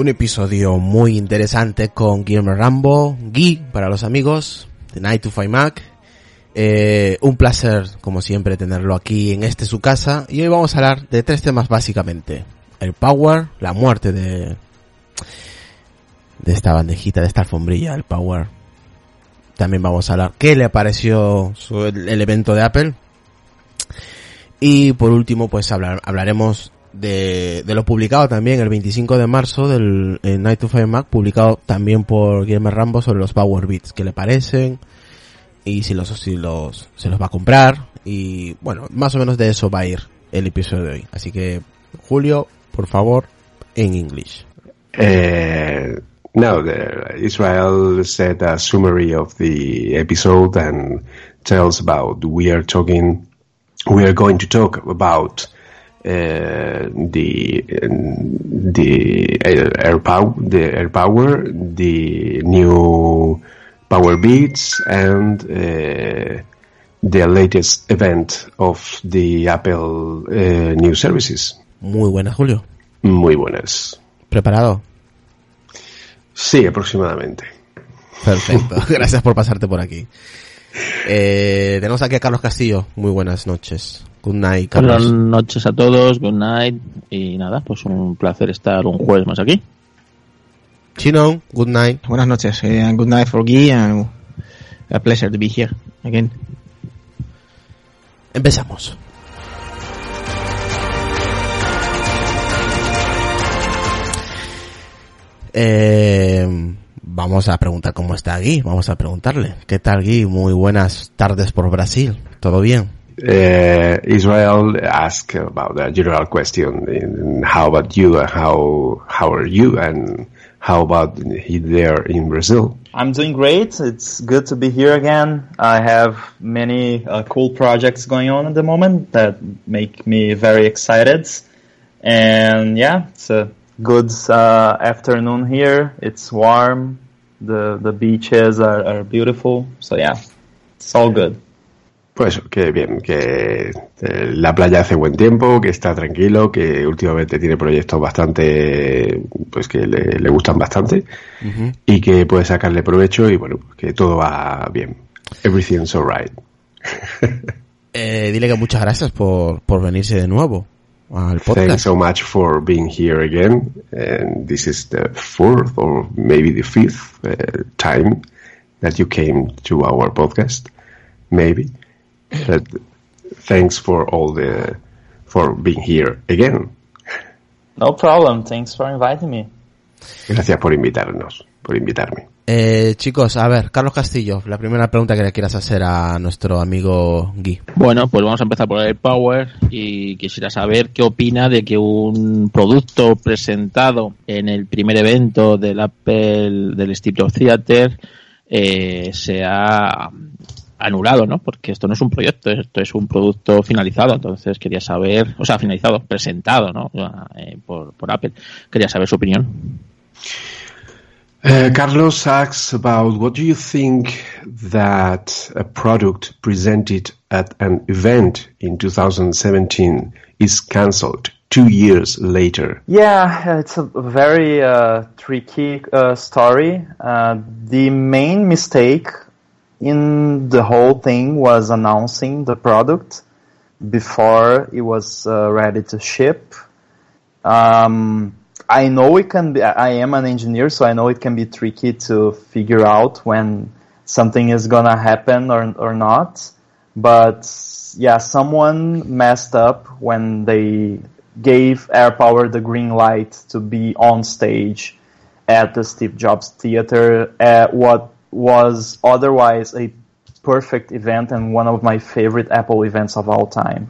un episodio muy interesante con Guillermo Rambo, Gui para los amigos de Night to Five Mac. Eh, un placer, como siempre, tenerlo aquí en este su casa. Y hoy vamos a hablar de tres temas básicamente. El Power, la muerte de, de esta bandejita, de esta alfombrilla, el Power. También vamos a hablar qué le pareció el, el evento de Apple. Y por último, pues hablar, hablaremos de, de lo publicado también el 25 de marzo del Night to Five Mac, publicado también por Guillermo Rambo sobre los Power Beats, qué le parecen y si los, si los, se los va a comprar y bueno, más o menos de eso va a ir el episodio de hoy. Así que, Julio, por favor, en English. Uh, no, the, Israel said a summary of the episode and tells about we are talking, we are going to talk about uh, the the air, air power, the air power, the new power beats, and uh, the latest event of the Apple uh, new services. Muy buenas, Julio. Muy buenas. ¿Preparado? Sí, aproximadamente. Perfecto. Gracias por pasarte por aquí. Eh, tenemos aquí a Carlos Castillo. Muy buenas noches. Good night, Buenas noches a todos, good night y nada, pues un placer estar un jueves más aquí. Chino, good night. Buenas noches, eh, and good night for Guy, and a pleasure to be here again. Empezamos. Eh, vamos a preguntar cómo está Gui. Vamos a preguntarle. ¿Qué tal Gui? Muy buenas tardes por Brasil. ¿Todo bien? Uh, Israel asked about a general question. in How about you? and How how are you? And how about there in Brazil? I'm doing great. It's good to be here again. I have many uh, cool projects going on at the moment that make me very excited. And yeah, it's a good uh, afternoon here. It's warm. The the beaches are, are beautiful. So yeah, it's all good. Pues que bien, que eh, la playa hace buen tiempo, que está tranquilo, que últimamente tiene proyectos bastante, pues que le, le gustan bastante y que puede sacarle provecho y bueno, que todo va bien. Everything's alright. Eh, dile que muchas gracias por, por venirse de nuevo al Thanks podcast. so much for being here again. And this is the fourth or maybe the fifth uh, time that you came to our podcast. Maybe. Thanks for all the for being here again. No problem. Thanks for inviting me. Gracias por invitarnos, por invitarme. Eh, chicos, a ver, Carlos Castillo, la primera pregunta que le quieras hacer a nuestro amigo Gui. Bueno, pues vamos a empezar por el Power y quisiera saber qué opina de que un producto presentado en el primer evento del Apple, del Steve Jobs Theater, eh, sea anulado, ¿no? Porque esto no es un proyecto, esto es un producto finalizado. Entonces quería saber, o sea, finalizado, presentado, ¿no? Eh, por, por Apple. Quería saber su opinión. Uh, Carlos asks about what do you think that a product presented at an event in 2017 is cancelled two years later. Yeah, it's a very uh, tricky uh, story. Uh, the main mistake in the whole thing was announcing the product before it was uh, ready to ship. Um, I know it can be, I am an engineer, so I know it can be tricky to figure out when something is gonna happen or, or not. But yeah, someone messed up when they gave AirPower the green light to be on stage at the Steve Jobs Theater at what was otherwise a perfect event and one of my favorite Apple events of all time.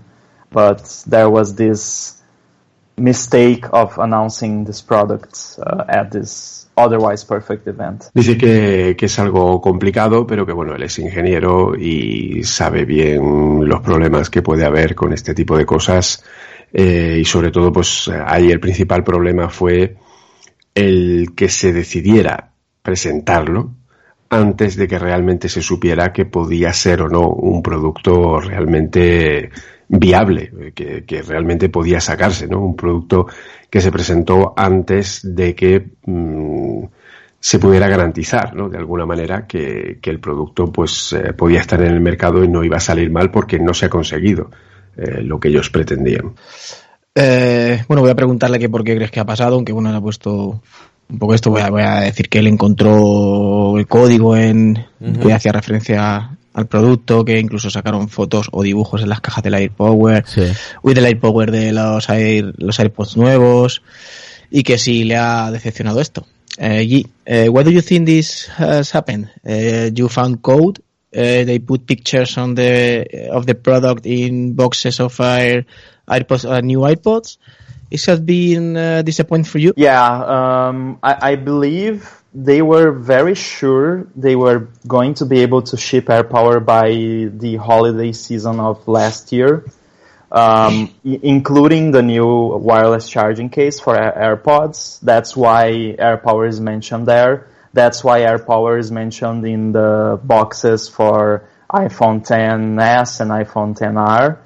But there was this mistake of announcing this product uh, at this otherwise perfect event. Dice que, que, es algo complicado, pero que bueno, él es ingeniero y sabe bien los problemas que puede haber con este tipo de cosas. Eh, y sobre todo, pues ahí el principal problema fue el que se decidiera presentarlo antes de que realmente se supiera que podía ser o no un producto realmente viable, que, realmente podía sacarse, ¿no? Un producto que se presentó antes de que mmm, se pudiera garantizar, ¿no? De alguna manera que, que el producto pues eh, podía estar en el mercado y no iba a salir mal porque no se ha conseguido eh, lo que ellos pretendían. Eh, bueno, voy a preguntarle que por qué crees que ha pasado, aunque bueno, le ha puesto un poco esto, voy a, voy a decir que él encontró el código en uh -huh. que hacía referencia al producto, que incluso sacaron fotos o dibujos en las cajas del AirPower, Sí. uy, del AirPower de los, Air, los AirPods nuevos, y que sí le ha decepcionado esto. Uh, Yi, uh, what do you think this has happened? Uh, you found code, they put pictures on the of the product in boxes of Air, AirPods, uh, new iPods. It has been uh, disappointing for you. Yeah, um, I, I believe they were very sure they were going to be able to ship AirPower by the holiday season of last year, um, including the new wireless charging case for AirPods. That's why AirPower is mentioned there. That's why AirPower is mentioned in the boxes for iPhone 10s and iPhone 10R.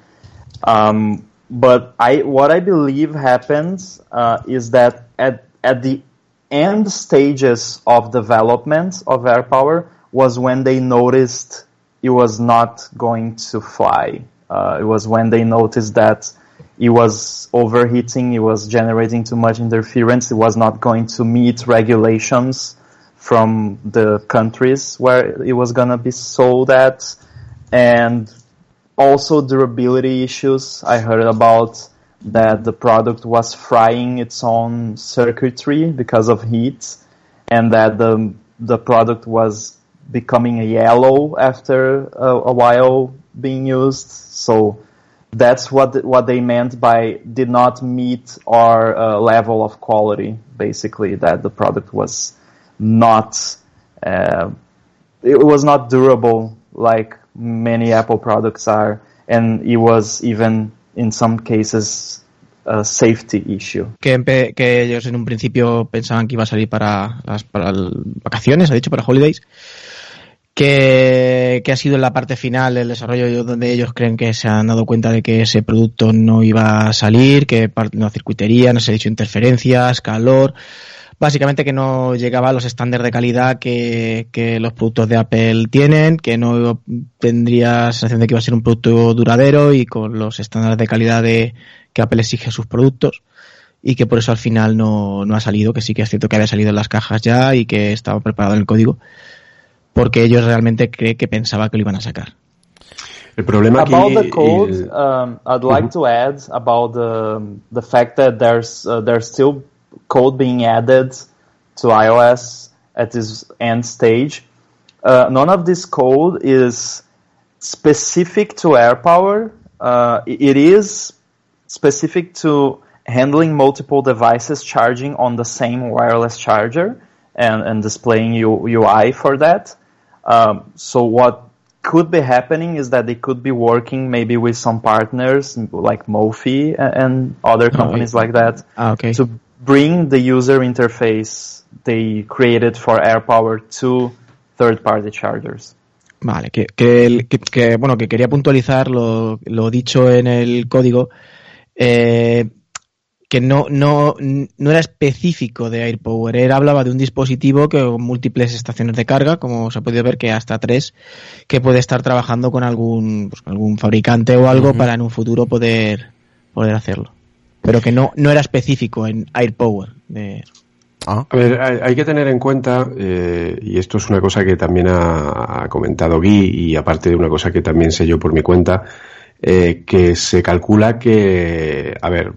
Um, but I, what I believe happens uh, is that at at the end stages of development of AirPower was when they noticed it was not going to fly. Uh, it was when they noticed that it was overheating, it was generating too much interference, it was not going to meet regulations from the countries where it was gonna be sold at, and also durability issues. I heard about that the product was frying its own circuitry because of heat, and that the the product was becoming yellow after a, a while being used. So that's what what they meant by did not meet our uh, level of quality. Basically, that the product was not uh, it was not durable like many Apple products are, and it was even in some cases a safety issue. Que, que ellos en un principio pensaban que iba a salir para las para vacaciones, ha dicho, para holidays. Que, que ha sido la parte final del desarrollo donde ellos creen que se han dado cuenta de que ese producto no iba a salir, que no circuitería, no se ha dicho interferencias, calor. Básicamente que no llegaba a los estándares de calidad que, que los productos de Apple tienen, que no tendría sensación de que iba a ser un producto duradero y con los estándares de calidad de, que Apple exige a sus productos y que por eso al final no, no ha salido, que sí que es cierto que había salido en las cajas ya y que estaba preparado en el código, porque ellos realmente creen que pensaba que lo iban a sacar. El problema aquí About the code, y- um, I'd like to add about the the fact that there's uh, there's still code being added to iOS at this end stage. Uh, none of this code is specific to AirPower. Uh, it is specific to handling multiple devices charging on the same wireless charger and, and displaying U- UI for that. Um, so what could be happening is that they could be working maybe with some partners like Mofi a- and other companies like that Ah, ok. to bring the user interface they created for AirPower to third-party chargers. Vale, que, que, el- que- que, bueno, que quería puntualizar lo, lo dicho en el código, eh, que no, no, no era específico de AirPower, era, hablaba de un dispositivo que con múltiples estaciones de carga, como se ha podido ver que hasta tres, que puede estar trabajando con algún, pues, con algún fabricante o algo para en un futuro poder, poder hacerlo. Pero que no, no era específico en AirPower. De, Ah, A ver, hay, hay que tener en cuenta, eh, y esto es una cosa que también ha, ha comentado Guy, y aparte de una cosa que también sé yo por mi cuenta, eh, que se calcula que, a ver,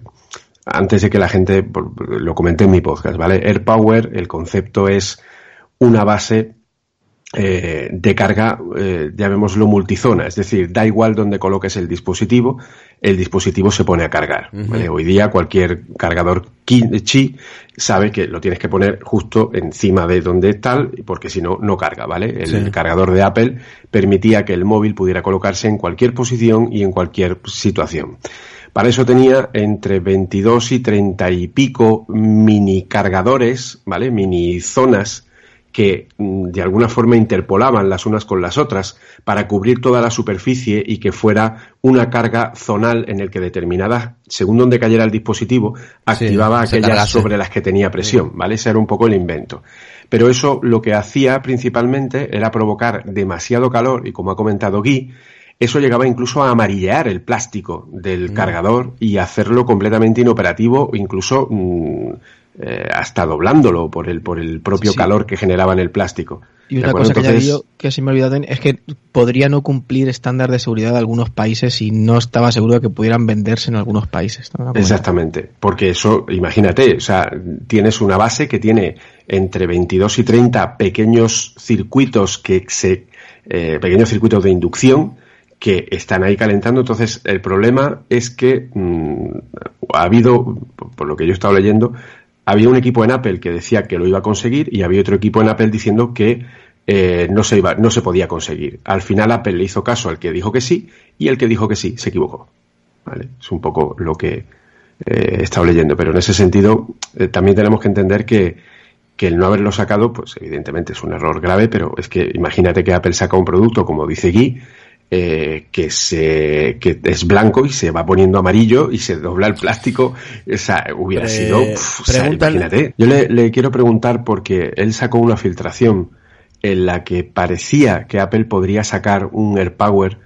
antes de que la gente lo comente en mi podcast, ¿vale? AirPower, el concepto es una base eh, de carga, eh, llamémoslo multizona, es decir, da igual donde coloques el dispositivo, el dispositivo se pone a cargar. Hoy día cualquier cargador Qi sabe que lo tienes que poner justo encima de donde tal, porque si no, no carga, ¿vale? El cargador de Apple permitía que el móvil pudiera colocarse en cualquier posición y en cualquier situación. Para eso tenía entre 22 y 30 y pico mini cargadores, ¿vale? Mini zonas que mm, de alguna forma interpolaban las unas con las otras para cubrir toda la superficie y que fuera una carga zonal en el que determinada, según donde cayera el dispositivo, activaba aquellas sobre las que tenía presión, ¿vale? Ese era un poco el invento. Pero eso lo que hacía principalmente era provocar demasiado calor y como ha comentado Guy, eso llegaba incluso a amarillear el plástico del mm. cargador y hacerlo completamente inoperativo, incluso mm, eh, hasta doblándolo por el, por el propio calor que generaba en el plástico. Y una cosa que ya yo que se me ha olvidado es que podría no cumplir estándar de seguridad de algunos países y no estaba seguro de que pudieran venderse en algunos países. Exactamente, porque eso, imagínate, o sea, tienes una base que tiene entre 22 y 30 pequeños circuitos que se, eh, pequeños circuitos de inducción que están ahí calentando. Entonces, el problema es que mm, ha habido, por lo que yo he estado leyendo, había un equipo en Apple que decía que lo iba a conseguir y había otro equipo en Apple diciendo que eh, no, se iba, no se podía conseguir. Al final Apple le hizo caso al que dijo que sí y el que dijo que sí se equivocó. ¿Vale? Es un poco lo que eh, he estado leyendo, pero en ese sentido eh, también tenemos que entender que, que el no haberlo sacado, pues evidentemente es un error grave, pero es que imagínate que Apple saca un producto, como dice Guy, eh, que se que es blanco y se va poniendo amarillo y se dobla el plástico esa hubiera sido imagínate yo le, quiero preguntar porque él sacó una filtración en la que parecía que Apple podría sacar un AirPower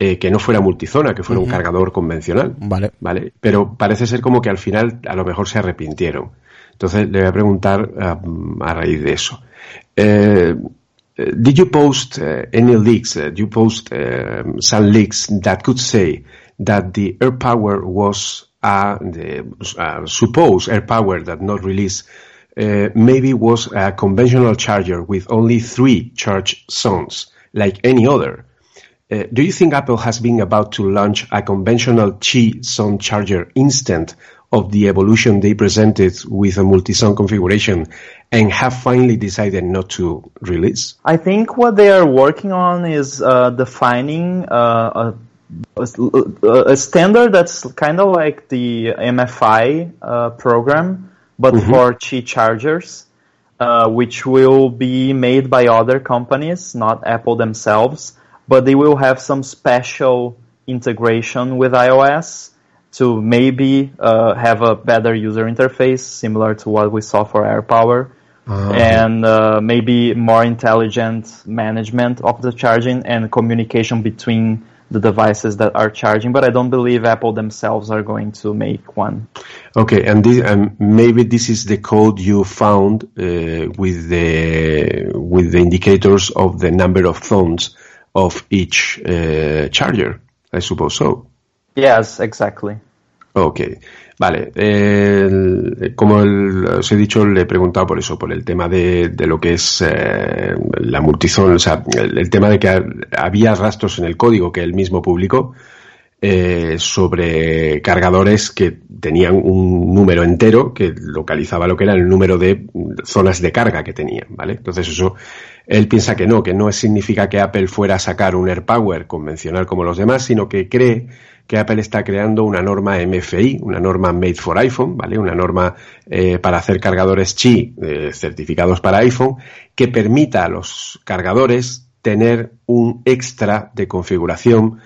eh, que no fuera multizona, que fuera un cargador convencional. Vale. Vale. Pero parece ser como que al final a lo mejor se arrepintieron. Entonces le voy a preguntar a raíz de eso. Eh, did you post uh, any leaks? Uh, you post um, some leaks that could say that the air power was uh, the uh, supposed air power that not released uh, maybe was a conventional charger with only three charge zones, like any other. do you think Apple has been about to launch a conventional Qi zone charger instant of the evolution they presented with a multi-zone configuration and have finally decided not to release? I think what they are working on is uh, defining uh, a, a, standard that's kind of like the MFI uh, program, but mm-hmm. for Qi chargers, uh, which will be made by other companies, not Apple themselves, but they will have some special integration with iOS to maybe uh, have a better user interface, similar to what we saw for AirPower, uh-huh. and uh, maybe more intelligent management of the charging and communication between the devices that are charging. But I don't believe Apple themselves are going to make one. Okay, and this, um, maybe this is the code you found uh, with the with the indicators of the number of phones of each uh, charger. I suppose so. Yes, exactly. Ok, vale. como os he dicho, le he preguntado por eso, por el tema de, lo que es eh, la multizón, o sea, el, tema de que había rastros en el código que él mismo publicó eh, sobre cargadores que tenían un número entero que localizaba lo que era el número de zonas de carga que tenían, ¿vale? Entonces eso, él piensa que no, que no significa que Apple fuera a sacar un AirPower convencional como los demás, sino que cree que Apple está creando una norma MFI, una norma Made for iPhone, ¿vale? Una norma eh, para hacer cargadores Qi eh, certificados para iPhone que permita a los cargadores tener un extra de configuración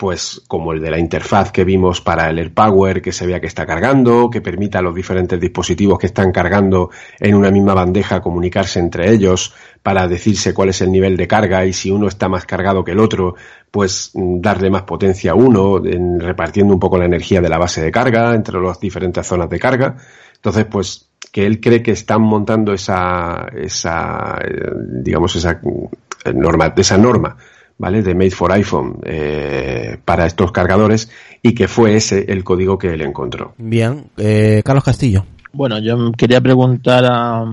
pues como el de la interfaz que vimos para el AirPower, que se vea que está cargando, que permita a los diferentes dispositivos que están cargando en una misma bandeja comunicarse entre ellos para decirse cuál es el nivel de carga y si uno está más cargado que el otro, pues mm, darle más potencia a uno, repartiendo un poco la energía de la base de carga entre las diferentes zonas de carga. Entonces, pues que él cree que están montando esa, esa, eh, digamos, esa mm, norma, esa norma ¿vale? De Made for iPhone eh, para estos cargadores y que fue ese el código que él encontró. Bien, eh, Carlos Castillo. Bueno, yo quería preguntar a,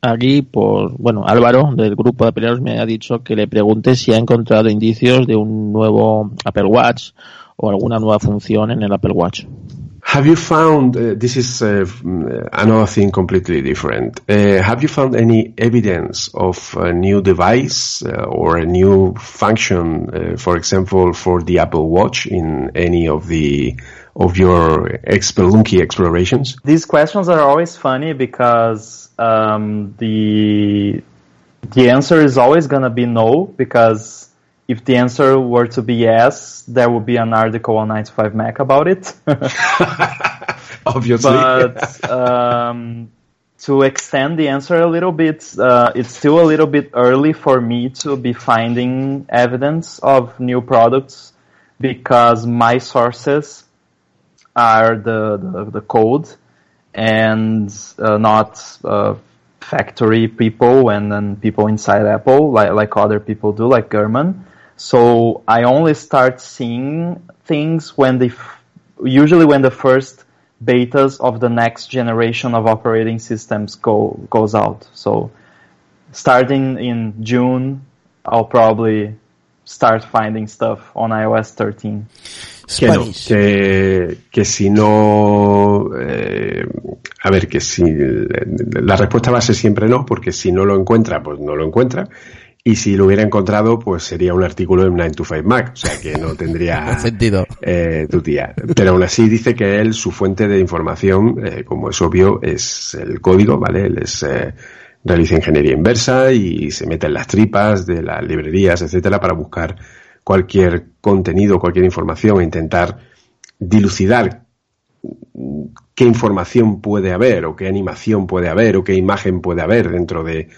aquí por, bueno, Álvaro del grupo de peleados me ha dicho que le pregunte si ha encontrado indicios de un nuevo Apple Watch o alguna nueva función en el Apple Watch. Have you found, uh, this is uh, another thing completely different, uh, have you found any evidence of a new device uh, or a new function, uh, for example, for the Apple Watch in any of the of your Spelunky explorations? These questions are always funny because um, the the answer is always gonna be no because if the answer were to be yes, there would be an article on 95 Mac about it. Obviously. but um, to extend the answer a little bit, uh, it's still a little bit early for me to be finding evidence of new products because my sources are the, the, the code and uh, not uh, factory people and then people inside Apple like, like other people do, like German. So I only start seeing things when the usually when the first betas of the next generation of operating systems go goes out. So starting in June, I'll probably start finding stuff on iOS 13. Que, no, que, que, si no, eh, a ver, que si la respuesta va a ser siempre no, porque si no lo encuentra, pues no lo encuentra. Y si lo hubiera encontrado, pues sería un artículo en 9 to 5 Mac, o sea que no tendría sentido. Eh, tu tía. Pero aún así dice que él, su fuente de información, eh, como es obvio, es el código, ¿vale? Él es, eh, realiza ingeniería inversa y se mete en las tripas de las librerías, etcétera, para buscar cualquier contenido, cualquier información e intentar dilucidar qué información puede haber o qué animación puede haber o qué imagen puede haber dentro de,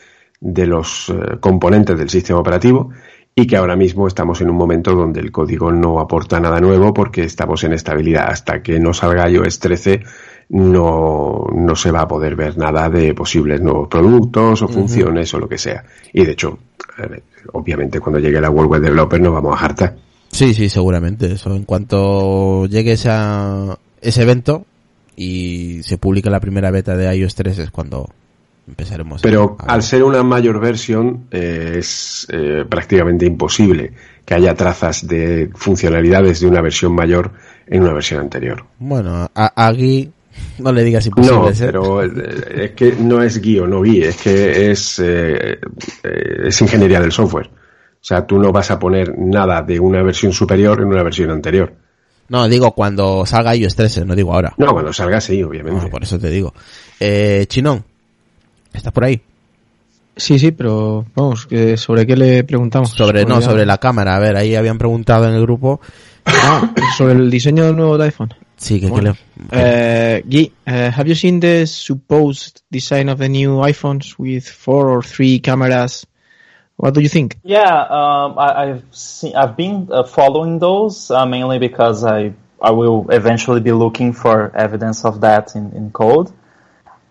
de los uh, componentes del sistema operativo y que ahora mismo estamos en un momento donde el código no aporta nada nuevo porque estamos en estabilidad. Hasta que no salga iOS 13 no, no se va a poder ver nada de posibles nuevos productos o funciones uh -huh. o lo que sea. Y de hecho, obviamente cuando llegue la World Web Developer nos vamos a hartar. Sí, sí, seguramente. Eso en cuanto llegue esa, ese evento y se publique la primera beta de iOS 3 es cuando empezaremos. Pero a, al ser una mayor versión eh, es eh, prácticamente imposible que haya trazas de funcionalidades de una versión mayor en una versión anterior. Bueno, a, aquí no le digas imposible. No, ¿eh? pero es que no es guío, no guí, es que es, eh, es ingeniería del software. O sea, tú no vas a poner nada de una versión superior en una versión anterior. No, digo cuando salga iOS 13, no digo ahora. No, cuando salga sí, obviamente. No, por eso te digo. Eh, Chinón, ¿estás por ahí? Sí, sí, pero vamos, ¿sobre qué le preguntamos? Sobre, no, sobre la cámara. A ver, ahí habían preguntado en el grupo. Ah, sobre el diseño del nuevo iPhone. Sí, que, bueno. que le... Uh, Guy, uh, have you seen the supposed design of the new iPhones with four or three cameras? What do you think? Yeah, um, I, have seen, I've been uh, following those uh, mainly because I I will eventually be looking for evidence of that in, in code.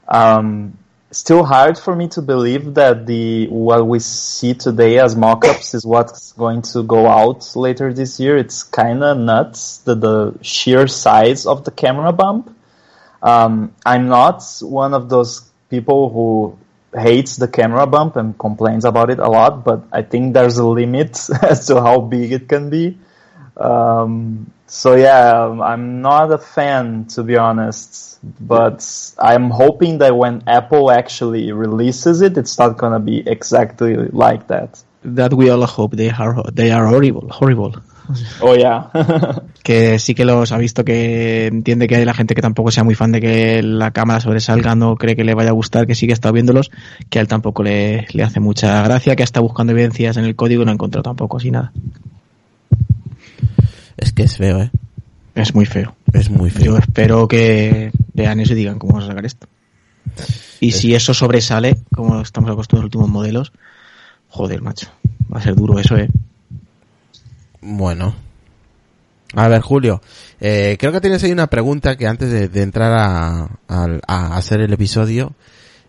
Um, still hard for me to believe that the what we see today as mockups is what's going to go out later this year. It's kind of nuts the the sheer size of the camera bump. Um, I'm not one of those people who hates the camera bump and complains about it a lot, but I think there's a limit as to how big it can be. Um, so yeah, I'm not a fan to be honest, but I'm hoping that when Apple actually releases it, it's not gonna be exactly like that. That we all hope they are they are horrible, horrible. Oh yeah. que sí que los ha visto que entiende que hay la gente que tampoco sea muy fan de que la cámara sobresalga, no cree que le vaya a gustar, que sí que ha estado viéndolos, que a él tampoco le, le hace mucha gracia, que ha estado buscando evidencias en el código y no ha encontrado tampoco así nada. Es que es feo, ¿eh? Es muy feo. Es muy feo. Yo espero que vean eso y digan cómo vamos a sacar esto. Y es... si eso sobresale, como estamos acostumbrados a los últimos modelos, joder, macho. Va a ser duro eso, ¿eh? Bueno. A ver, Julio, eh, creo que tienes ahí una pregunta que antes de, de entrar a, a, a, hacer el episodio,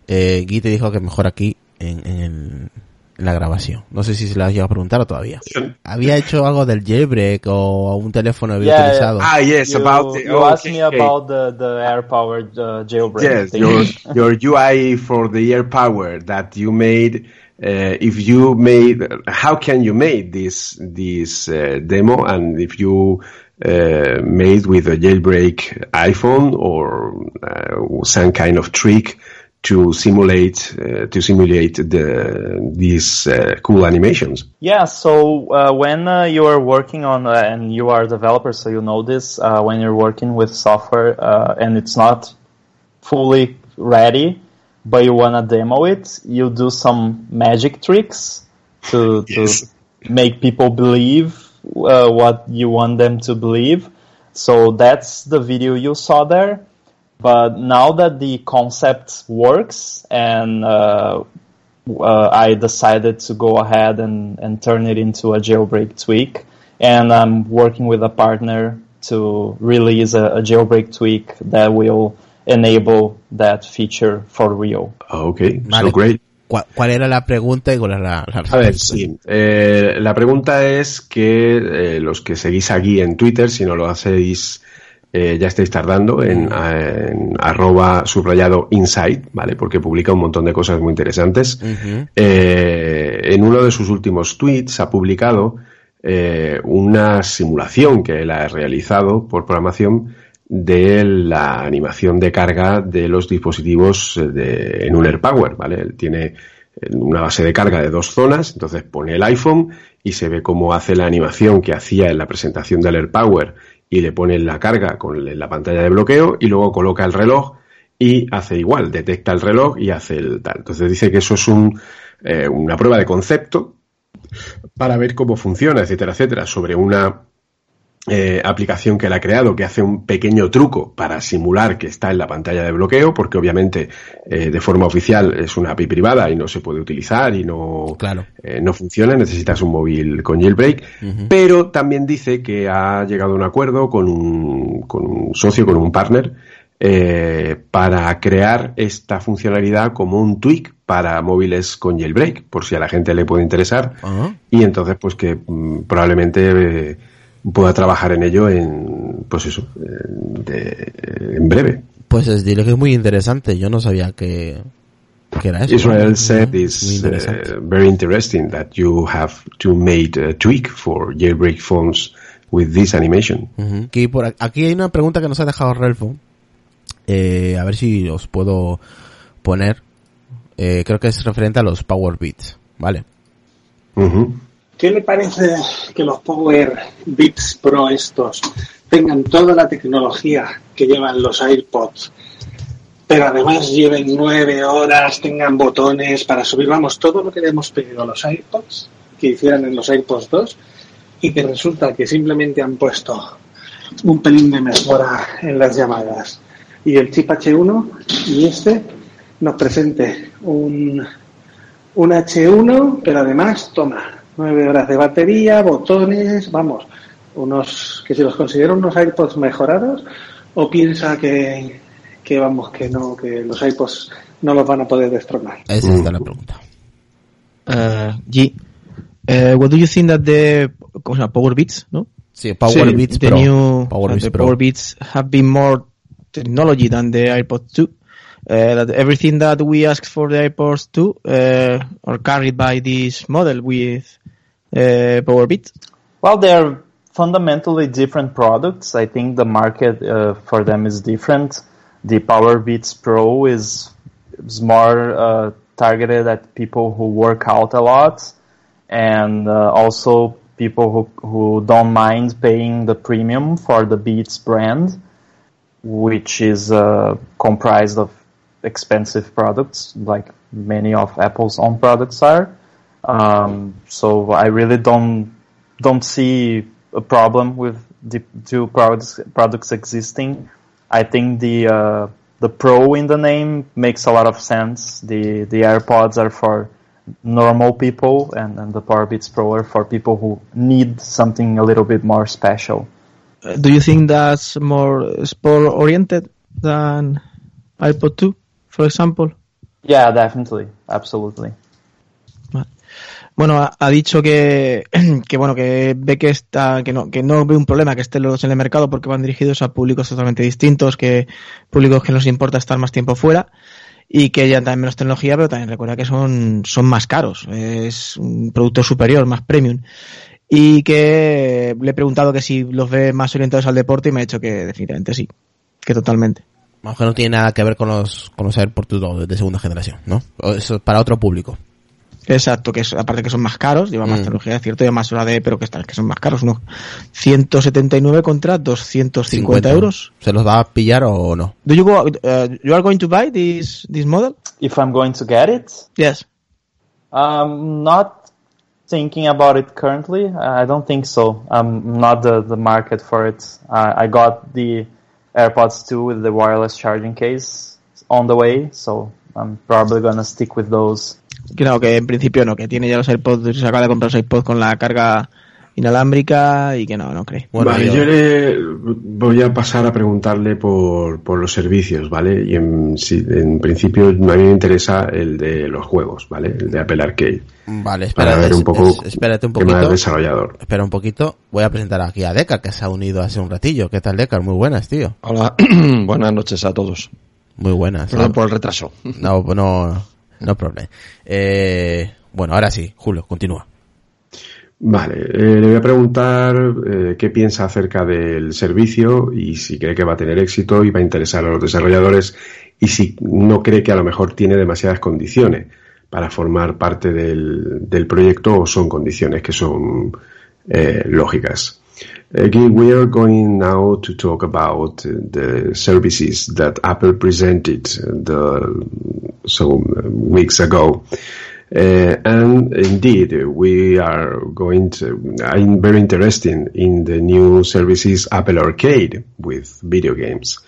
eh, Guy te dijo que mejor aquí, en, en, en la grabación. No sé si se lo has llegado a preguntar o todavía. ¿Había hecho algo del jailbreak o un teléfono había Yeah, utilizado? Ah, yes, You, about the, you oh, asked okay, me okay. about the, the air-powered uh, jailbreak. Yes, thing. your your UI for the air power that you made. Uh, if you made, how can you make this this uh, demo? And if you uh, made with a jailbreak iPhone or uh, some kind of trick to simulate uh, to simulate the these uh, cool animations. Yeah, so uh, when uh, you are working on, uh, and you are a developer, so you know this, uh, when you're working with software uh, and it's not fully ready, but you want to demo it, you do some magic tricks to, Yes. to make people believe uh, what you want them to believe. So that's the video you saw there. But now that the concept works and uh, uh, I decided to go ahead and, and turn it into a jailbreak tweak. And I'm working with a partner to release a, a jailbreak tweak that will enable that feature for real. Okay, Vale. so great. ¿Cuál, cuál era la pregunta y cuál era la, la A ver, respuesta? sí. Eh, la pregunta es que eh, los que seguís aquí en Twitter, si no lo hacéis, eh, ya estáis tardando en, en arroba subrayado insight, ¿vale? Porque publica un montón de cosas muy interesantes. Eh, en uno de sus últimos tweets ha publicado eh, una simulación que él ha realizado por programación de la animación de carga de los dispositivos eh, de, en un AirPower, ¿vale? Él tiene eh, una base de carga de dos zonas, entonces pone el iPhone y se ve cómo hace la animación que hacía en la presentación del AirPower y le pone la carga con la pantalla de bloqueo y luego coloca el reloj y hace igual, detecta el reloj y hace el tal. Entonces dice que eso es un, eh, una prueba de concepto para ver cómo funciona, etcétera, etcétera, sobre una eh, aplicación que él ha creado que hace un pequeño truco para simular que está en la pantalla de bloqueo, porque obviamente eh, de forma oficial es una API privada y no se puede utilizar y no, Claro. eh, no funciona, necesitas un móvil con jailbreak, pero también dice que ha llegado a un acuerdo con un, con un socio, con un partner, eh, para crear esta funcionalidad como un tweak para móviles con jailbreak, por si a la gente le puede interesar, Ah. y entonces pues que mm, probablemente pueda trabajar en ello en, pues eso, en, de- en breve. Pues es, que es muy interesante. Yo no sabía que, que era eso. Israel Ujú. said it's uh, very interesting that you have to make a tweak for jailbreak phones with this animation. Ujú. Aquí, por, aquí hay una pregunta que nos ha dejado Relfo. Eh, a ver si os puedo poner. Eh, creo que es referente a los Power Beats, ¿vale? Ujú. ¿Qué le parece que los Power Beats Pro estos tengan toda la tecnología que llevan los AirPods, pero además lleven nueve horas, tengan botones para subir, vamos, todo lo que le hemos pedido a los AirPods, que hicieran en los AirPods 2, y que resulta que simplemente han puesto un pelín de mejora en las llamadas. Y el chip H1 y este nos presente un, un H1, pero además, toma, nueve horas de batería, botones, vamos, unos que si los considero unos AirPods mejorados o piensa que, que vamos, que no, que los AirPods no los van a poder destronar. Esa es la pregunta. Uh, G, uh, what do you think that the ¿cómo se llama? Power Beats, no? Sí, Power Sí, Beats the Pro. new Power uh, Beats the Pro. Power Beats have been more technology than the AirPods 2. Uh, that everything that we asked for the AirPods 2 uh, are carried by this model with uh, Power Beats. Well, they're fundamentally different products. I think the market uh, for them is different. The Power Beats Pro is, is more uh, targeted at people who work out a lot and also people who, who don't mind paying the premium for the Beats brand, which is comprised of expensive products like many of Apple's own products are. Um, so I really don't don't see a problem with the two products products existing. I think the uh, the Pro in the name makes a lot of sense. The the AirPods are for normal people, and, and the Powerbeats Pro are for people who need something a little bit more special. Uh, do you think that's more sport oriented than iPod 2, for example? Yeah, definitely, absolutely. Bueno, ha, dicho que, que bueno que ve que está que no que no ve un problema que estén los en el mercado porque van dirigidos a públicos totalmente distintos, que públicos que nos importa estar más tiempo fuera y que ya también menos tecnología, pero también recuerda que son son más caros, es un producto superior, más premium. Y que le he preguntado que si los ve más orientados al deporte y me ha dicho que definitivamente sí, que totalmente. Vamos que no tiene nada que ver con los, con los AirPods 2 de segunda generación, ¿no? Eso es para otro público. Exacto, que es, aparte que son más caros, llevan más Mm. tecnología, es cierto, y más hora de, pero que están, que son más caros, unos 179 contra 250 euros. ¿Se los va a pillar o no? Do you go, uh, you are going to buy this, this model? If I'm going to get it, Yes. I'm not thinking about it currently. I don't think so. I'm not the, the market for it. I, I got the AirPods 2 with the wireless charging case on the way, so I'm probably gonna stick with those. Claro que en principio no, que tiene ya los AirPods, se acaba de comprar los AirPods con la carga inalámbrica y que no, no cree. Bueno, vale, yo- yo le voy a pasar a preguntarle por, por los servicios, ¿vale? Y en, sí, en principio a mí me interesa el de los juegos, ¿vale? El de Apple Arcade. Vale, Para espérate, ver un poco es- espérate un poquito. desarrollador. Espera un poquito. Voy a presentar aquí a Decar, que se ha unido hace un ratillo. ¿Qué tal, Decar? Muy buenas, tío. Hola, buenas noches a todos. Muy buenas. Perdón por el retraso. no, no, no problem. Eh, bueno, ahora sí, Julio, continúa. Vale, eh, le voy a preguntar eh, qué piensa acerca del servicio y si cree que va a tener éxito y va a interesar a los desarrolladores y si no cree que a lo mejor tiene demasiadas condiciones para formar parte del, del proyecto o son condiciones que son eh, lógicas. Again, we are going now to talk about the services that Apple presented the, some weeks ago. Uh, and indeed, we are going to, I'm very interested in the new services Apple Arcade with video games.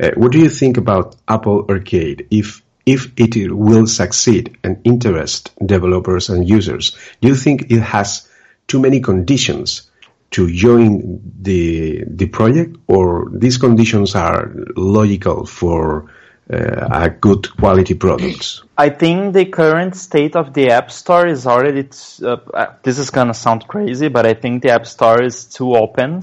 Uh, what do you think about Apple Arcade? If, if it will succeed and interest developers and users, do you think it has too many conditions to join the, the project or these conditions are logical for uh, a good quality product? I think the current state of the App Store is already. T- uh, uh, this is gonna sound crazy, but I think the App Store is too open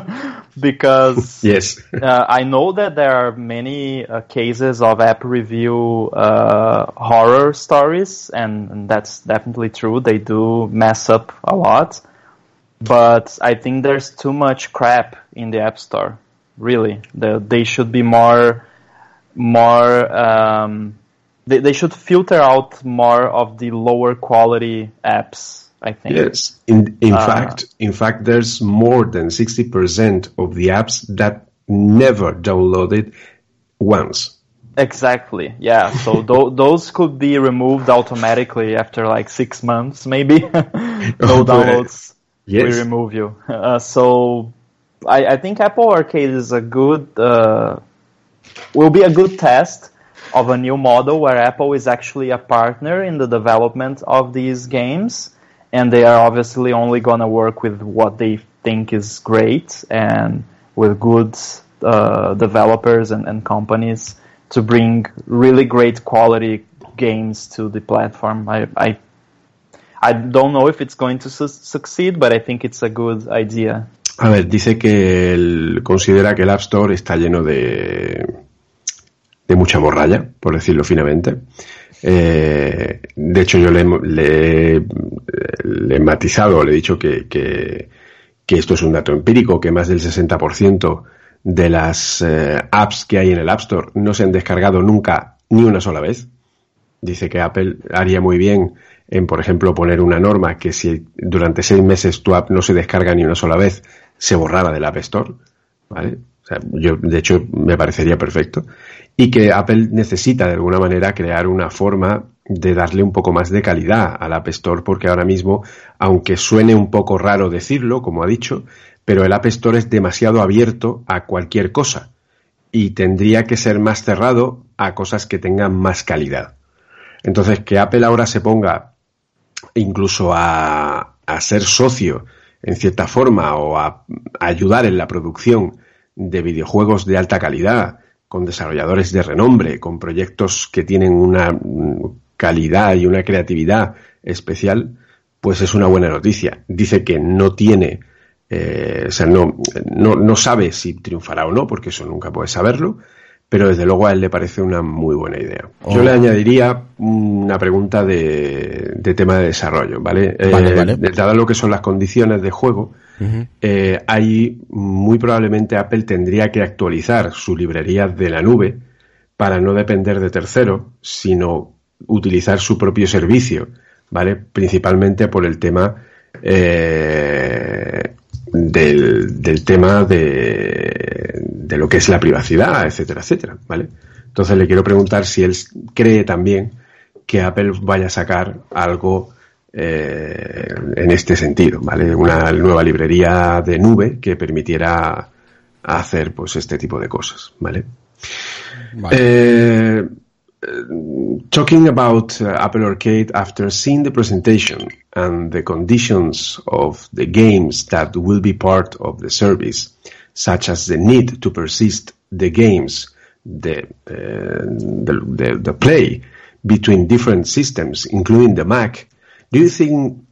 because Yes. uh, I know that there are many uh, cases of app review uh, horror stories, and, and that's definitely true. They do mess up a lot, but I think there's too much crap in the App Store. Really, the, they should be more, more. Um, they, they should filter out more of the lower quality apps. I think. Yes. In in Uh, fact, in fact, there's more than sixty percent of the apps that never downloaded once. Exactly. Yeah. So th- those could be removed automatically after like six months, maybe. no downloads. Yes. We remove you. Uh, so I, I think Apple Arcade is a good, uh, will be a good test of a new model where Apple is actually a partner in the development of these games. And they are obviously only going to work with what they think is great and with good uh, developers and, and companies to bring really great quality games to the platform. I, I, I don't know if it's going to su- succeed, but I think it's a good idea. A ver, dice que él considera que el App Store está lleno de, de mucha morralla, por decirlo finamente. Eh, de hecho, yo le, he matizado, le he dicho que esto es un dato empírico, que más del 60% de las eh, apps que hay en el App Store no se han descargado nunca ni una sola vez. Dice que Apple haría muy bien en, por ejemplo, poner una norma que si durante seis meses tu app no se descarga ni una sola vez, se borrara del App Store. ¿Vale? O sea, yo, de hecho, me parecería perfecto. Y que Apple necesita, de alguna manera, crear una forma de darle un poco más de calidad al App Store, porque ahora mismo, aunque suene un poco raro decirlo, como ha dicho, pero el App Store es demasiado abierto a cualquier cosa y tendría que ser más cerrado a cosas que tengan más calidad. Entonces, que Apple ahora se ponga incluso a, a ser socio en cierta forma o a, ayudar en la producción de videojuegos de alta calidad, con desarrolladores de renombre, con proyectos que tienen una calidad y una creatividad especial, pues es una buena noticia. Dice que no tiene, eh, o sea, no, no, no sabe si triunfará o no, porque eso nunca puede saberlo, pero desde luego a él le parece una muy buena idea. Yo Oh. le añadiría una pregunta de, de tema de desarrollo, ¿vale? Vale, Eh, vale. Dado lo que son las condiciones de juego, eh, ahí muy probablemente Apple tendría que actualizar su librería de la nube para no depender de terceros, sino utilizar su propio servicio, ¿vale? Principalmente por el tema eh, del, del tema de, de lo que es la privacidad, etcétera, etcétera, ¿vale? Entonces le quiero preguntar si él cree también que Apple vaya a sacar algo eh, en este sentido, ¿vale? Una nueva librería de nube que permitiera hacer pues este tipo de cosas, ¿vale? Eh, talking about uh, Apple Arcade after seeing the presentation and the conditions of the games that will be part of the service, such as the need to persist the games, the, uh, the, the, the play between different systems, including the Mac, do you think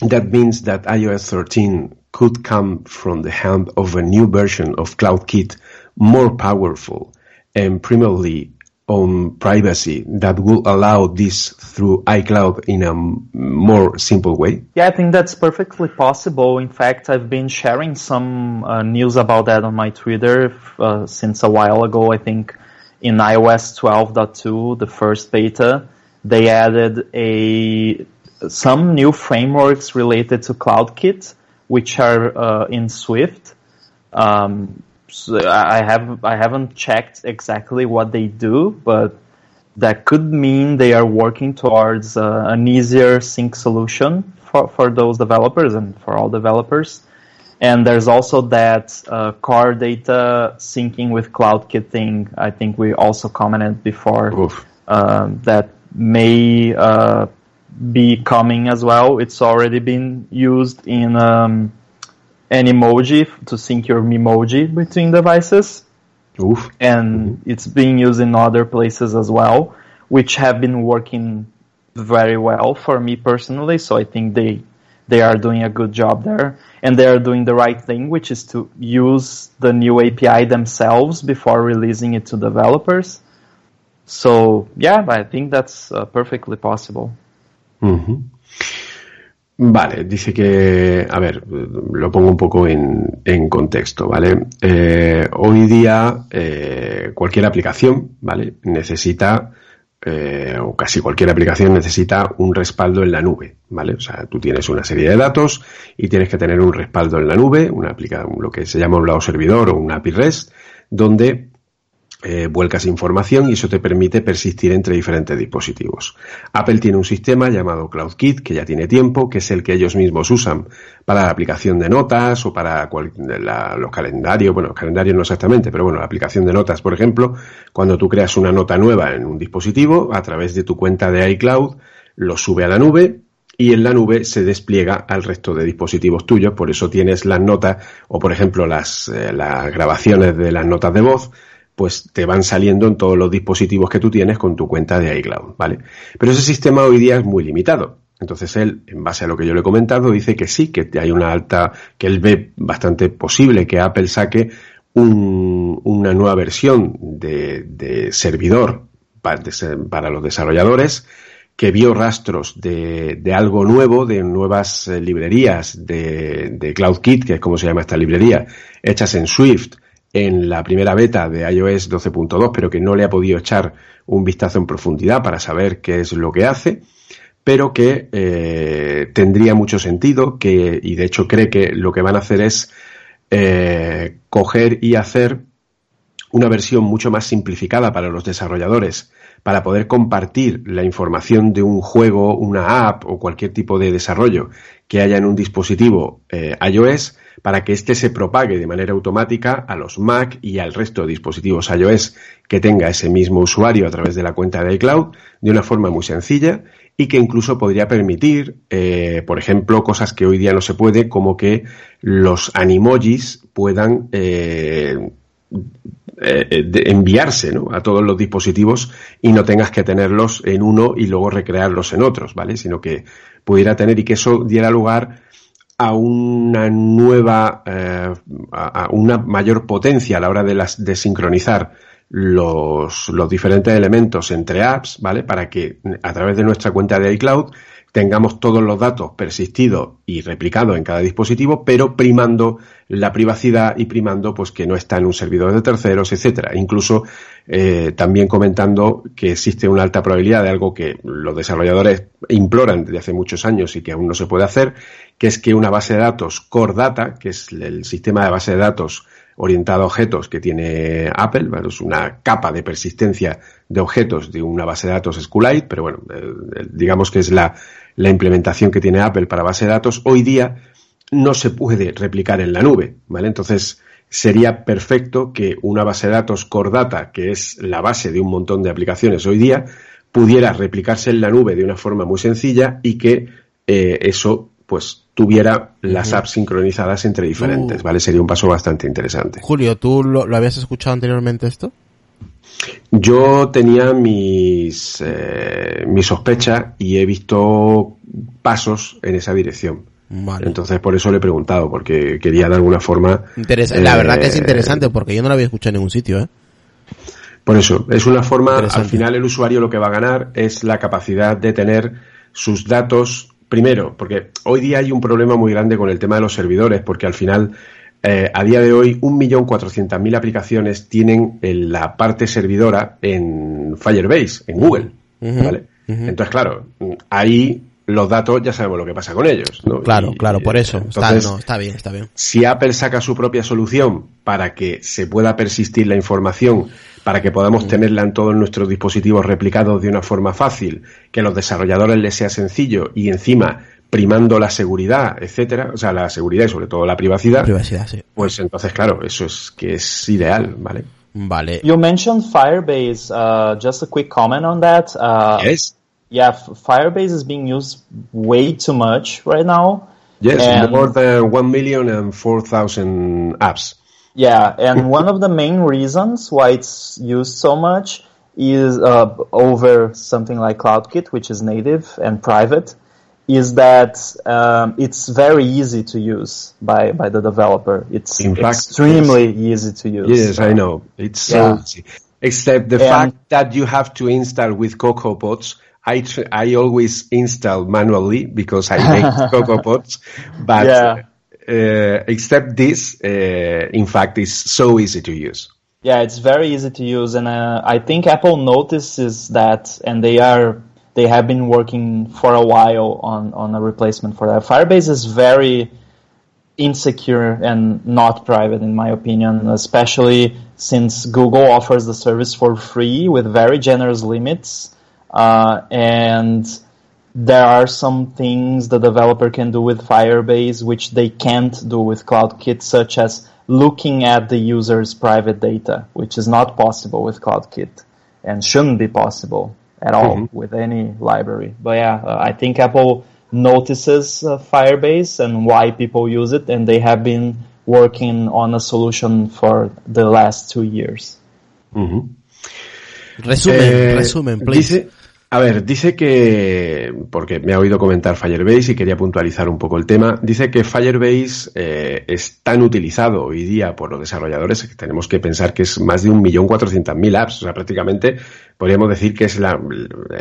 that means that iOS 13 could come from the hand of a new version of CloudKit more powerful and primarily on privacy that will allow this through iCloud in a more simple way? Yeah, I think that's perfectly possible. In fact, I've been sharing some uh, news about that on my Twitter uh, since a while ago. I think in iOS 12.2, the first beta, they added a some new frameworks related to CloudKit, which are uh, in Swift. Um, so I have I haven't checked exactly what they do, but that could mean they are working towards uh, an easier sync solution for, for those developers and for all developers. And there's also that uh, car data syncing with CloudKit thing. I think we also commented before um, that may uh, be coming as well. It's already been used in um, an emoji to sync your Memoji between devices Oof. and it's being used in other places as well, which have been working very well for me personally. So I think they they are doing a good job there, and they are doing the right thing, which is to use the new API themselves before releasing it to developers. So yeah, I think that's uh, perfectly possible. Ujú. Vale, dice que, a ver, lo pongo un poco en, en contexto, ¿vale? Eh, hoy día eh, cualquier aplicación, ¿vale? Necesita, eh, o casi cualquier aplicación necesita un respaldo en la nube, ¿vale? O sea, tú tienes una serie de datos y tienes que tener un respaldo en la nube, una aplica lo que se llama un lado servidor o un API REST, donde eh, vuelcas información y eso te permite persistir entre diferentes dispositivos. Apple tiene un sistema llamado CloudKit que ya tiene tiempo, que es el que ellos mismos usan para la aplicación de notas o para los calendarios, bueno, los calendarios no exactamente, pero bueno, la aplicación de notas, por ejemplo, cuando tú creas una nota nueva en un dispositivo, a través de tu cuenta de iCloud, lo sube a la nube y en la nube se despliega al resto de dispositivos tuyos, por eso tienes las notas o por ejemplo las, eh, las grabaciones de las notas de voz, pues te van saliendo en todos los dispositivos que tú tienes con tu cuenta de iCloud, ¿vale? Pero ese sistema hoy día es muy limitado. Entonces él, en base a lo que yo le he comentado, dice que sí, que hay una alta, que él ve bastante posible que Apple saque un- una nueva versión de, servidor para los desarrolladores que vio rastros de, de algo nuevo, de nuevas eh, librerías de CloudKit, que es como se llama esta librería, hechas en Swift en la primera beta de iOS 12.2, pero que no le ha podido echar un vistazo en profundidad para saber qué es lo que hace, pero que eh, tendría mucho sentido, que, y de hecho cree que lo que van a hacer es eh, coger y hacer una versión mucho más simplificada para los desarrolladores, para poder compartir la información de un juego, una app o cualquier tipo de desarrollo que haya en un dispositivo eh, iOS, para que éste se propague de manera automática a los Mac y al resto de dispositivos iOS que tenga ese mismo usuario a través de la cuenta de iCloud de una forma muy sencilla y que incluso podría permitir, eh, por ejemplo, cosas que hoy día no se puede, como que los animojis puedan eh, eh, enviarse a todos los dispositivos y no tengas que tenerlos en uno y luego recrearlos en otros, ¿vale? Sino que pudiera tener y que eso diera lugar a una nueva, eh, a una mayor potencia a la hora de, las, de sincronizar los, los diferentes elementos entre apps, ¿vale? Para que a través de nuestra cuenta de iCloud tengamos todos los datos persistidos y replicados en cada dispositivo, pero primando la privacidad y primando pues que no está en un servidor de terceros, etcétera. Incluso eh, también comentando que existe una alta probabilidad de algo que los desarrolladores imploran desde hace muchos años y que aún no se puede hacer, que es que una base de datos Core Data, que es el sistema de base de datos orientado a objetos que tiene Apple, es una capa de persistencia de objetos de una base de datos SQLite, pero bueno, digamos que es la, la implementación que tiene Apple para base de datos, hoy día no se puede replicar en la nube, ¿vale? Entonces, sería perfecto que una base de datos Core Data, que es la base de un montón de aplicaciones hoy día, pudiera replicarse en la nube de una forma muy sencilla y que eh, eso pues tuviera las apps sincronizadas entre diferentes, ¿vale? Sería un paso bastante interesante. Julio, ¿tú lo, habías escuchado anteriormente esto? Yo tenía mis, eh, mi sospecha y he visto pasos en esa dirección. Vale. Entonces por eso le he preguntado, porque quería de alguna forma... la verdad que es eh, interesante, porque yo no lo había escuchado en ningún sitio, ¿eh? Por eso, es una forma, al final el usuario lo que va a ganar es la capacidad de tener sus datos Primero, porque hoy día hay un problema muy grande con el tema de los servidores, porque al final, eh, a día de hoy, 1.400.000 aplicaciones tienen la parte servidora en Firebase, en Google. ¿vale? Entonces, claro, ahí los datos ya sabemos lo que pasa con ellos. ¿no? Claro, claro, por eso. está, bien, está bien. Si Apple saca su propia solución para que se pueda persistir la información, para que podamos tenerla en todos nuestros dispositivos replicados de una forma fácil, que a los desarrolladores les sea sencillo y encima primando la seguridad, etcétera, o sea, la seguridad y sobre todo la privacidad, privacidad sí. pues entonces, claro, eso es que es ideal, ¿vale? Vale. You mentioned Firebase. Uh, just a quick comment on that. Uh, yes. yeah, Firebase is being used way too much right now. Yes, and more than 1 million and 4,000 apps. Yeah, and one of the main reasons why it's used so much is uh, over something like CloudKit, which is native and private, is that um, it's very easy to use by, by the developer. It's In fact, extremely yes. easy to use. Yes, I know. It's so yeah. easy. Except the and fact that you have to install with CocoaPods I tr- I always install manually because I make Cocoa Pods, but yeah. Uh, except this, uh, in fact, is so easy to use. Yeah, it's very easy to use, and uh, I think Apple notices that, and they are they have been working for a while on on a replacement for that. Firebase is very insecure and not private, in my opinion, especially since Google offers the service for free with very generous limits uh, and there are some things the developer can do with Firebase which they can't do with CloudKit, such as looking at the user's private data, which is not possible with CloudKit and shouldn't be possible at all mm-hmm. with any library. But yeah, uh, I think Apple notices uh, Firebase and why people use it, and they have been working on a solution for the last two years. Mm-hmm. Resumen, eh, resumen, please. Dice, a ver, dice que, porque me ha oído comentar Firebase y quería puntualizar un poco el tema, dice que Firebase eh, es tan utilizado hoy día por los desarrolladores que tenemos que pensar que es más de un millón cuatrocientos mil apps, o sea, prácticamente podríamos decir que es la,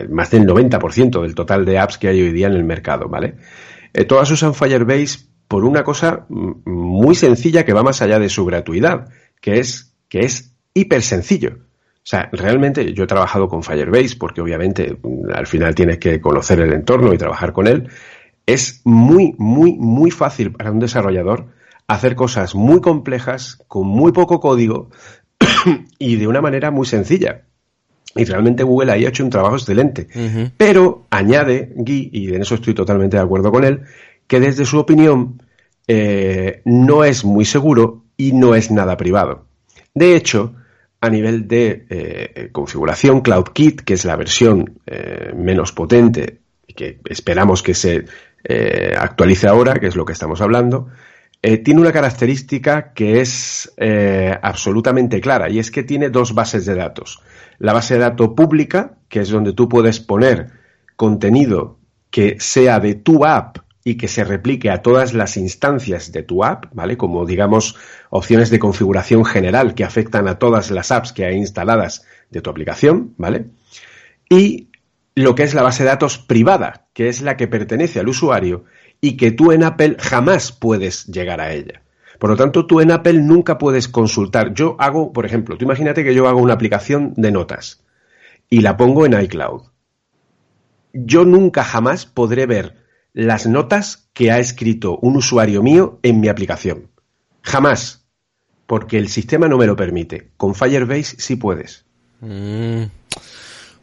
más del 90% del total de apps que hay hoy día en el mercado, ¿vale? Eh, todas usan Firebase por una cosa muy sencilla que va más allá de su gratuidad, que es que es hiper sencillo. O sea, realmente yo he trabajado con Firebase porque obviamente al final tienes que conocer el entorno y trabajar con él. Es muy, muy, muy fácil para un desarrollador hacer cosas muy complejas con muy poco código y de una manera muy sencilla. Y realmente Google ahí ha hecho un trabajo excelente. Pero añade, Guy, y en eso estoy totalmente de acuerdo con él, que desde su opinión eh, no es muy seguro y no es nada privado. De hecho, a nivel de eh, configuración CloudKit, que es la versión eh, menos potente y que esperamos que se eh, actualice ahora, que es lo que estamos hablando, tiene una característica que es absolutamente clara y es que tiene dos bases de datos. La base de datos pública, que es donde tú puedes poner contenido que sea de tu app y que se replique a todas las instancias de tu app, ¿vale? Como digamos opciones de configuración general que afectan a todas las apps que hay instaladas de tu aplicación, ¿vale? Y lo que es la base de datos privada, que es la que pertenece al usuario y que tú en Apple jamás puedes llegar a ella. Por lo tanto, tú en Apple nunca puedes consultar. Yo hago, por ejemplo, tú imagínate que yo hago una aplicación de notas y la pongo en iCloud. Yo nunca jamás podré ver las notas que ha escrito un usuario mío en mi aplicación. Jamás. Porque el sistema no me lo permite. Con Firebase sí puedes. Mm.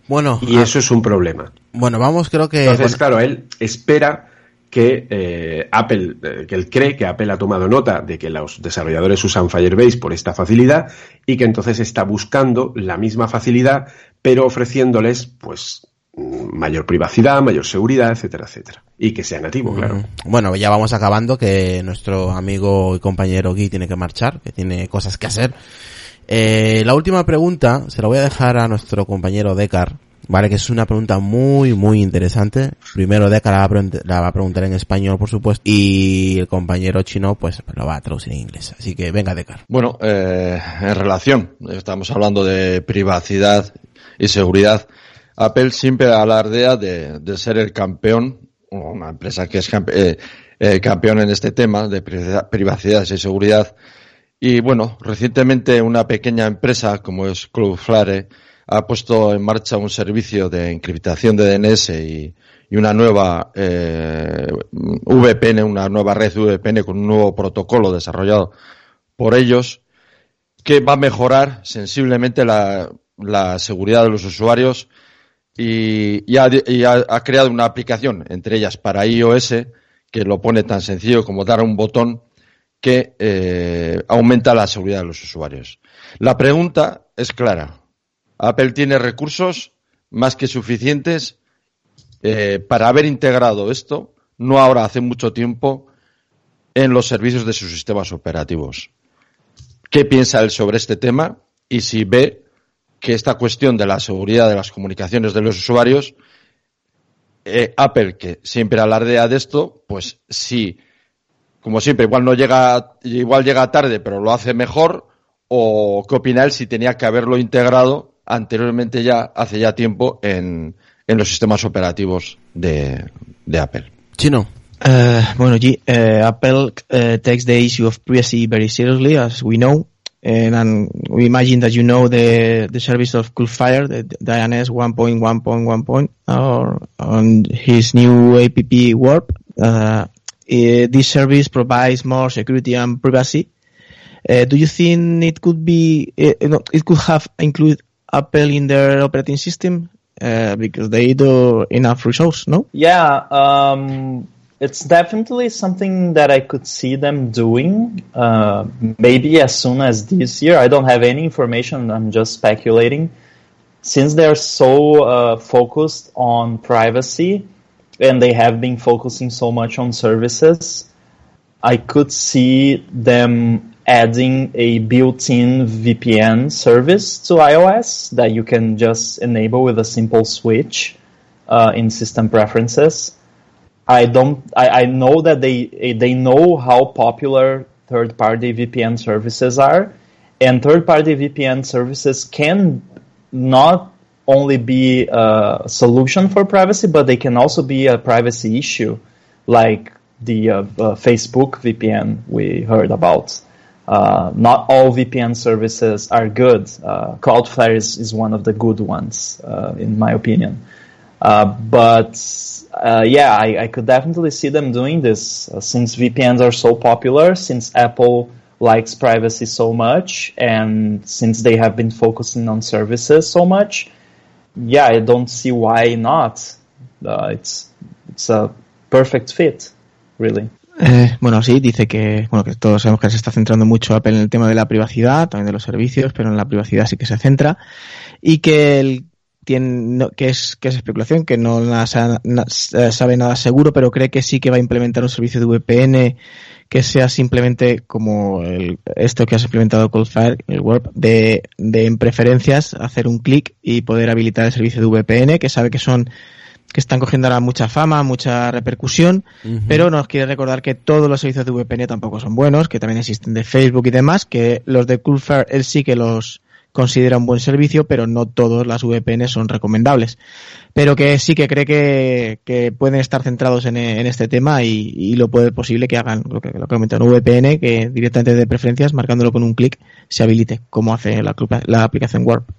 Bueno. Y ah, eso es un problema. Bueno, vamos, creo que. Entonces, bueno, claro, él espera que eh, Apple, eh, que él cree que Apple ha tomado nota de que los desarrolladores usan Firebase por esta facilidad y que entonces está buscando la misma facilidad, pero ofreciéndoles, pues, mayor privacidad, mayor seguridad, etcétera, etcétera. Y que sea nativo, claro. Mm, Bueno, ya vamos acabando, que nuestro amigo y compañero Guy tiene que marchar, que tiene cosas que hacer. Eh, la última pregunta se la voy a dejar a nuestro compañero Decar, vale, que es una pregunta muy, muy interesante. Primero Decar la va, a pregun- la va a preguntar en español, por supuesto, y el compañero chino, pues, lo va a traducir en inglés. Así que venga, Decar. Bueno, eh, en relación, estamos hablando de privacidad y seguridad. Apple siempre alardea de, de ser el campeón, una empresa que es eh, eh, campeón en este tema de privacidad, y seguridad. Y bueno, recientemente una pequeña empresa como es Cloudflare ha puesto en marcha un servicio de encriptación de DNS y, una nueva eh, VPN, una nueva red VPN con un nuevo protocolo desarrollado por ellos que va a mejorar sensiblemente la seguridad de los usuarios y, y ha, y ha- ha creado una aplicación, entre ellas para iOS, que lo pone tan sencillo como dar un botón que eh, aumenta la seguridad de los usuarios. La pregunta es clara. Apple tiene recursos más que suficientes eh, para haber integrado esto, no ahora, hace mucho tiempo, en los servicios de sus sistemas operativos. ¿Qué piensa él sobre este tema? Y si ve que esta cuestión de la seguridad de las comunicaciones de los usuarios, eh, Apple, que siempre alardea de esto, pues sí, como siempre, igual no llega, igual llega tarde, pero lo hace mejor, o qué opina él si tenía que haberlo integrado anteriormente ya, hace ya tiempo, en, en los sistemas operativos de, de Apple. Chino. Uh, bueno, G, uh, Apple uh, takes the issue of privacy very seriously, as we know. And, and we imagine that you know the, the service of Coolfire, the DNS 1.1.1. or on his new app Warp. Uh, eh, this service provides more security and privacy. Uh, do you think it could be, uh, no, it could have included Apple in their operating system? Uh, because they do enough resource, no? Yeah, um, it's definitely something that I could see them doing. Uh, maybe as soon as this year. I don't have any information. I'm just speculating. Since they're so uh, focused on privacy, and they have been focusing so much on services, I could see them adding a built-in VPN service to iOS that you can just enable with a simple switch uh, in system preferences. I don't. I, I know that they they know how popular third-party VPN services are, and third-party VPN services can not only be a solution for privacy, but they can also be a privacy issue, like the uh, uh, Facebook VPN we heard about. Uh, not all VPN services are good. Uh, Cloudflare is, is one of the good ones, uh, in my opinion. Uh, but uh, yeah, I, I could definitely see them doing this uh, since VPNs are so popular, since Apple likes privacy so much, and since they have been focusing on services so much. Yeah, I don't see why not. Uh, it's it's a perfect fit, really. Eh, bueno, sí, dice que, bueno, que todos sabemos que se está centrando mucho Apple en el tema de la privacidad, también de los servicios, pero en la privacidad sí que se centra. Y que el tiene, no- que, es, que es especulación, que no la sa- na- sabe nada seguro, pero cree que sí que va a implementar un servicio de VPN que sea simplemente como el- esto que has implementado Coldfire, el Warp, de, de en preferencias hacer un clic y poder habilitar el servicio de VPN, que sabe que son que están cogiendo ahora mucha fama, mucha repercusión, pero nos quiere recordar que todos los servicios de VPN tampoco son buenos, que también existen de Facebook y demás, que los de Coolfare él sí que los considera un buen servicio, pero no todas las VPN son recomendables. Pero que sí que cree que, que pueden estar centrados en, en este tema y, y lo puede posible que hagan lo que, lo que comentan un VPN que directamente de preferencias, marcándolo con un clic, se habilite, como hace la, la aplicación Warp.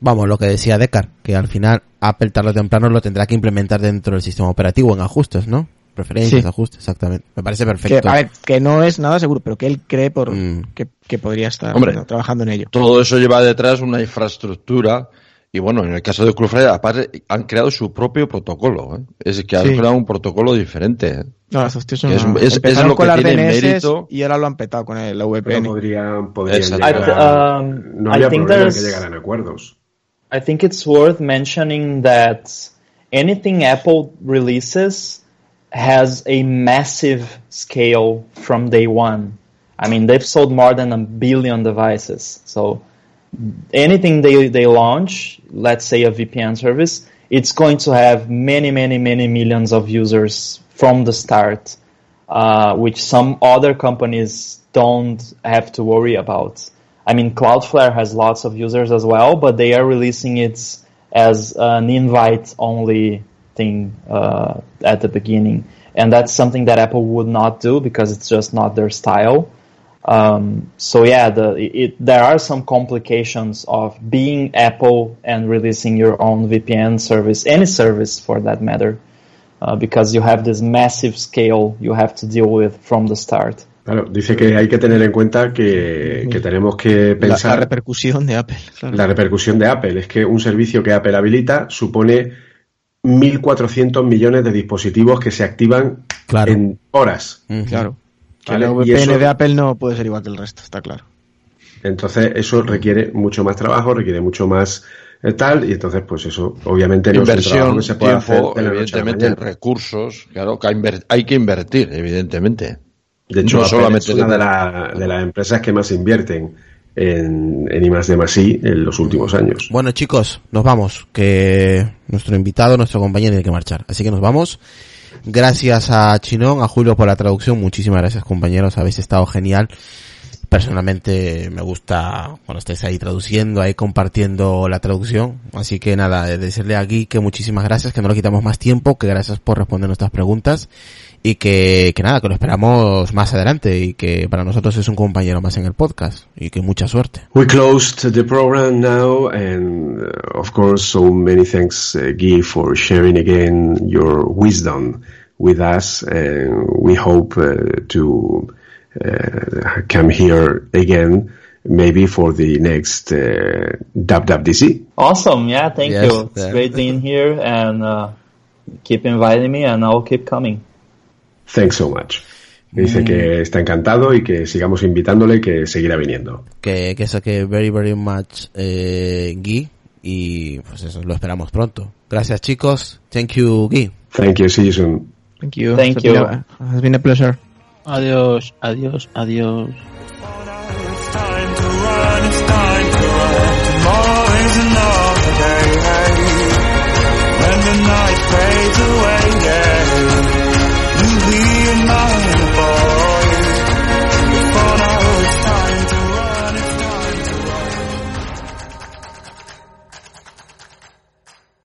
Vamos, lo que decía Decar, que al final Apple tarde o temprano lo tendrá que implementar dentro del sistema operativo en ajustes, ¿no? Preferencias, Sí. ajustes, exactamente. Me parece Que, perfecto. a ver, que no es nada seguro, pero que él cree por Mm. que, que podría estar Hombre. bueno, trabajando en ello. Todo eso lleva detrás una infraestructura y bueno, en el caso de Cloudflare aparte han creado su propio protocolo. ¿eh? Es que han Sí. creado un protocolo diferente. ¿eh? No, son Es- una- es- es lo con que tiene mérito. y ahora lo han petado con el- VPN. podrían, podrían llegar a- um, no think problema que llegaran a acuerdos. I think it's worth mentioning that anything Apple releases has a massive scale from day one. I mean, they've sold more than a billion devices. So anything they, they launch, let's say a VPN service, it's going to have many, many, many millions of users from the start, uh, which some other companies don't have to worry about. I mean, Cloudflare has lots of users as well, but they are releasing it as an invite-only thing uh, at the beginning, and that's something that Apple would not do because it's just not their style. Um, so yeah, the, it, there are some complications of being Apple and releasing your own VPN service, any service for that matter, uh, because you have this massive scale you have to deal with from the start. Claro, dice que hay que tener en cuenta que, que tenemos que La, la repercusión de Apple. claro. la repercusión de Apple. Es que un servicio que Apple habilita supone 1.400 millones de dispositivos que se activan Claro. en horas. Ujú. Claro. Vale, VPN eso- de Apple no puede ser igual que el resto, está claro. Entonces eso requiere mucho más trabajo, requiere mucho más eh, tal, y entonces pues eso obviamente no es un trabajo Inversión, que se puede hacer tiempo, la evidentemente, recursos, claro, que hay, que invertir, evidentemente. De hecho, no solamente es una de- de, la- de las empresas que más invierten en, en I más D más I en los últimos años. Bueno, chicos, nos vamos, que nuestro invitado, nuestro compañero tiene que marchar. Así que nos vamos. Gracias a Chinón, a Julio por la traducción. Muchísimas gracias, compañeros. Habéis estado genial. Personalmente me gusta cuando estáis ahí traduciendo, ahí compartiendo la traducción. Así que nada, decirle aquí que muchísimas gracias, que no le quitamos más tiempo, que gracias por responder nuestras preguntas y que, que nada, que lo esperamos más adelante y que para nosotros es un compañero más en el podcast y que mucha suerte. We closed the program now, and uh, of course, so many thanks, uh, Guy, for sharing again your wisdom with us. And we hope uh, to uh, come here again, maybe for the next uh, WWDC. Awesome, yeah, thank Yes, you. It's yeah. great being here, and uh, keep inviting me, and I'll keep coming. Thanks so much. Dice que está encantado y que sigamos invitándole y que seguirá viniendo. que, que eso que very very much eh, Guy y pues eso lo esperamos pronto gracias chicos thank you Guy Thank you. See you soon. Thank you. Thank Has you. been a- has been a pleasure. Adiós, adiós, adiós.